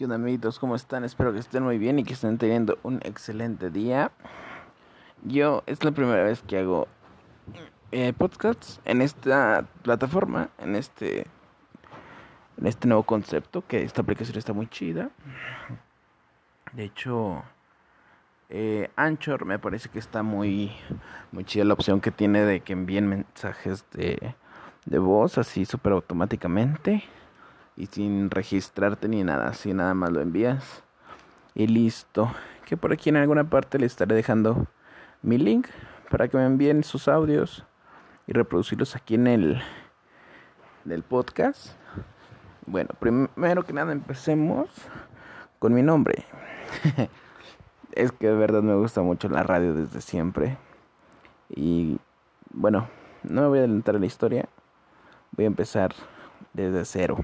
¿Qué onda? ¿Cómo están? Espero que estén muy bien y que estén teniendo un excelente día. Yo es la primera vez que hago eh, podcasts en esta plataforma, en este en este nuevo concepto, que esta aplicación está muy chida. De hecho, eh, Anchor me parece que está muy, muy chida la opción que tiene de que envíen mensajes de, de voz así súper automáticamente y sin registrarte ni nada, así nada más lo envías y listo. Que por aquí en alguna parte le estaré dejando mi link para que me envíen sus audios y reproducirlos aquí en el del podcast. Bueno, primero que nada empecemos con mi nombre. es que de verdad me gusta mucho la radio desde siempre. Y bueno, no me voy a adelantar en la historia. Voy a empezar desde cero.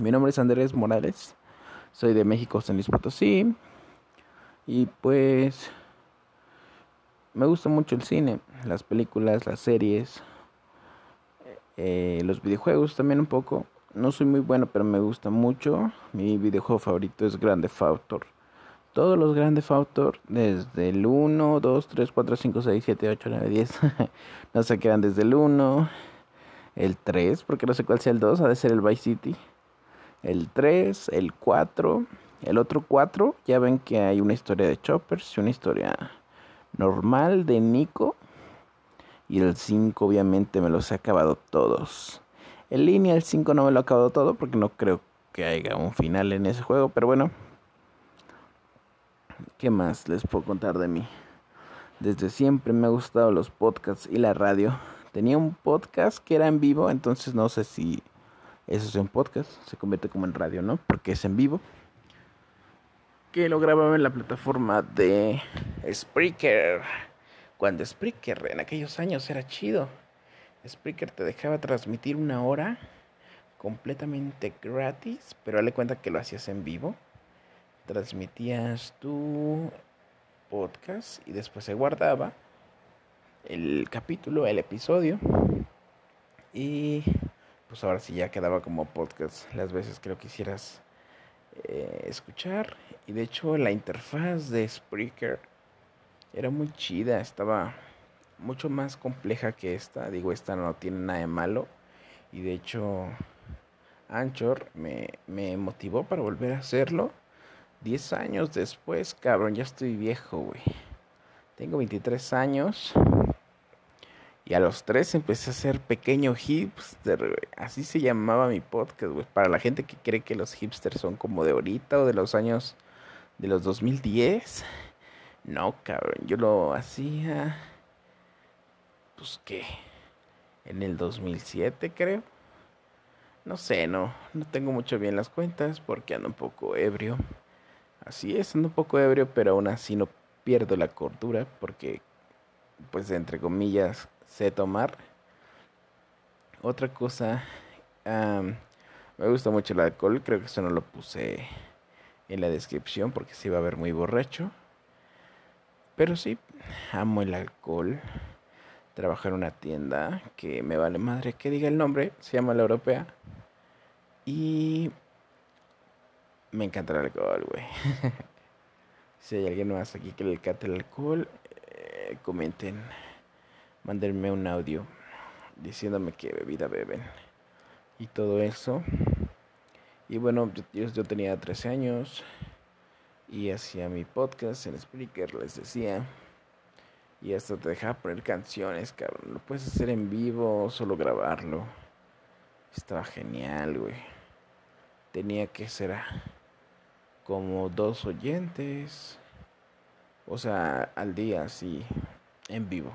Mi nombre es Andrés Morales, soy de México, San Luis Potosí. Y pues me gusta mucho el cine, las películas, las series, eh, los videojuegos también un poco. No soy muy bueno, pero me gusta mucho. Mi videojuego favorito es Grande Autor. Todos los Grande Autor, desde el 1, 2, 3, 4, 5, 6, 7, 8, 9, 10. no sé qué eran desde el 1, el 3, porque no sé cuál sea el 2, ha de ser el Vice City el 3, el 4, el otro 4, ya ven que hay una historia de Choppers y una historia normal de Nico. Y el 5 obviamente me los he acabado todos. En línea el 5 no me lo he acabado todo porque no creo que haya un final en ese juego, pero bueno. ¿Qué más les puedo contar de mí? Desde siempre me ha gustado los podcasts y la radio. Tenía un podcast que era en vivo, entonces no sé si eso es un podcast, se convierte como en radio, ¿no? Porque es en vivo. Que lo grababa en la plataforma de Spreaker. Cuando Spreaker en aquellos años era chido. Spreaker te dejaba transmitir una hora completamente gratis, pero dale cuenta que lo hacías en vivo. Transmitías tu podcast y después se guardaba el capítulo, el episodio. Y pues ahora sí ya quedaba como podcast las veces que lo quisieras eh, escuchar. Y de hecho la interfaz de Spreaker era muy chida, estaba mucho más compleja que esta. Digo, esta no tiene nada de malo. Y de hecho Anchor me, me motivó para volver a hacerlo. Diez años después, cabrón, ya estoy viejo, güey. Tengo 23 años. Y a los tres empecé a hacer pequeño hipster, Así se llamaba mi podcast, güey. Para la gente que cree que los hipsters son como de ahorita o de los años de los 2010. No, cabrón. Yo lo hacía. Pues qué. En el 2007, creo. No sé, no. No tengo mucho bien las cuentas porque ando un poco ebrio. Así es, ando un poco ebrio, pero aún así no pierdo la cordura porque, pues, entre comillas sé tomar. Otra cosa, me gusta mucho el alcohol, creo que eso no lo puse en la descripción porque se iba a ver muy borracho. Pero sí, amo el alcohol. Trabajar en una tienda que me vale madre que diga el nombre, se llama La Europea. Y me encanta el alcohol, güey. si hay alguien más aquí que le encante el alcohol, eh, comenten mandarme un audio diciéndome qué bebida beben y todo eso. Y bueno, yo, yo tenía 13 años y hacía mi podcast en Spreaker, les decía. Y hasta te dejaba poner canciones, cabrón. Lo puedes hacer en vivo solo grabarlo. Estaba genial, güey. Tenía que ser como dos oyentes. O sea, al día, así, en vivo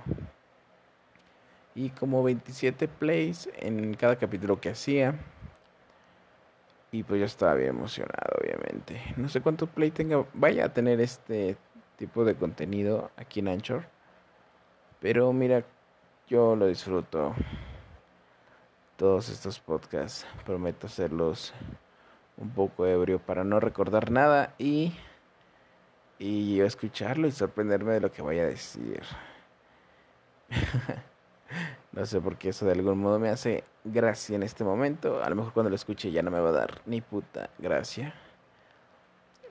y como 27 plays en cada capítulo que hacía. Y pues yo estaba bien emocionado, obviamente. No sé cuánto play tenga, vaya a tener este tipo de contenido aquí en Anchor. Pero mira, yo lo disfruto. Todos estos podcasts prometo hacerlos un poco ebrio para no recordar nada y y yo escucharlo y sorprenderme de lo que vaya a decir. No sé por qué eso de algún modo me hace gracia en este momento. A lo mejor cuando lo escuche ya no me va a dar ni puta gracia.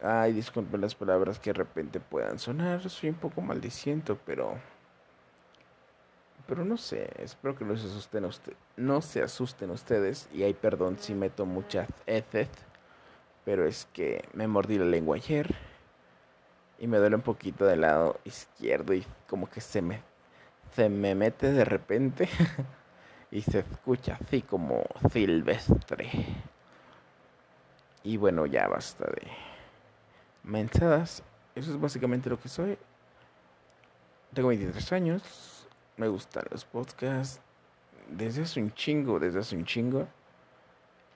Ay, disculpen las palabras que de repente puedan sonar. Soy un poco maldiciento, pero. Pero no sé. Espero que no se asusten, usted, no se asusten ustedes. Y hay perdón si meto mucha heces. Pero es que me mordí la lengua ayer. Y me duele un poquito del lado izquierdo. Y como que se me, se me mete de repente. y se escucha así como silvestre. Y bueno, ya basta de mensadas. Eso es básicamente lo que soy. Tengo 23 años. Me gustan los podcasts. Desde hace un chingo, desde hace un chingo.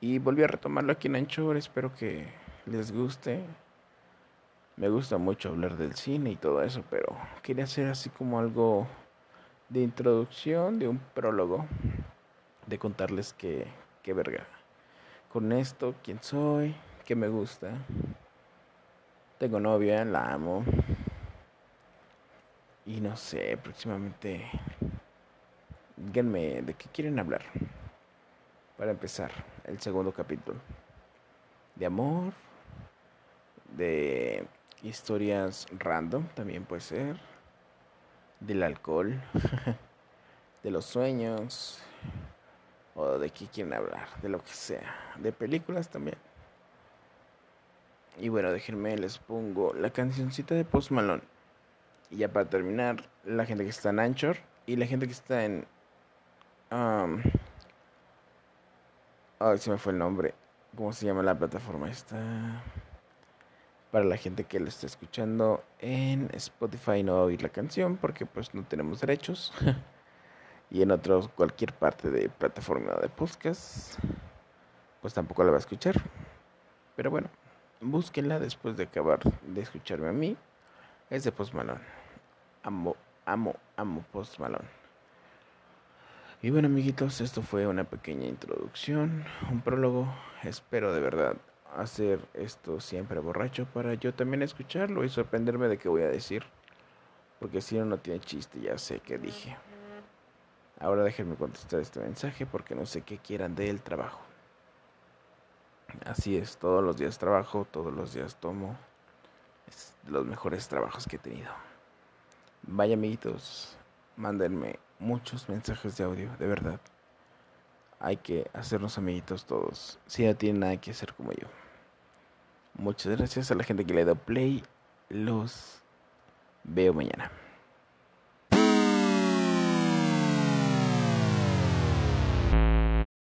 Y volví a retomarlo aquí en Anchor. Espero que les guste. Me gusta mucho hablar del cine y todo eso, pero quería hacer así como algo de introducción, de un prólogo, de contarles que, qué verga. Con esto, quién soy, qué me gusta. Tengo novia, la amo. Y no sé, próximamente. Díganme de qué quieren hablar. Para empezar, el segundo capítulo. De amor. De historias random, también puede ser del alcohol, de los sueños, o de qué quieren hablar, de lo que sea, de películas también. Y bueno, déjenme, les pongo la cancioncita de Post Malone. Y ya para terminar, la gente que está en Anchor y la gente que está en... Um, ay, se me fue el nombre. ¿Cómo se llama la plataforma esta? Para la gente que lo está escuchando en Spotify no va a oír la canción porque pues no tenemos derechos. Y en otros cualquier parte de plataforma de podcast pues tampoco la va a escuchar. Pero bueno búsquenla después de acabar de escucharme a mí. Es de Post Malone. Amo amo amo Post Malone. Y bueno amiguitos esto fue una pequeña introducción un prólogo. Espero de verdad hacer esto siempre borracho para yo también escucharlo y sorprenderme de qué voy a decir. Porque si no, no tiene chiste, ya sé qué dije. Ahora déjenme contestar este mensaje porque no sé qué quieran del trabajo. Así es, todos los días trabajo, todos los días tomo. Los mejores trabajos que he tenido. Vaya amiguitos, mándenme muchos mensajes de audio, de verdad. Hay que hacernos amiguitos todos, si no tienen nada que hacer como yo. Muchas gracias a la gente que le dio play. Los veo mañana.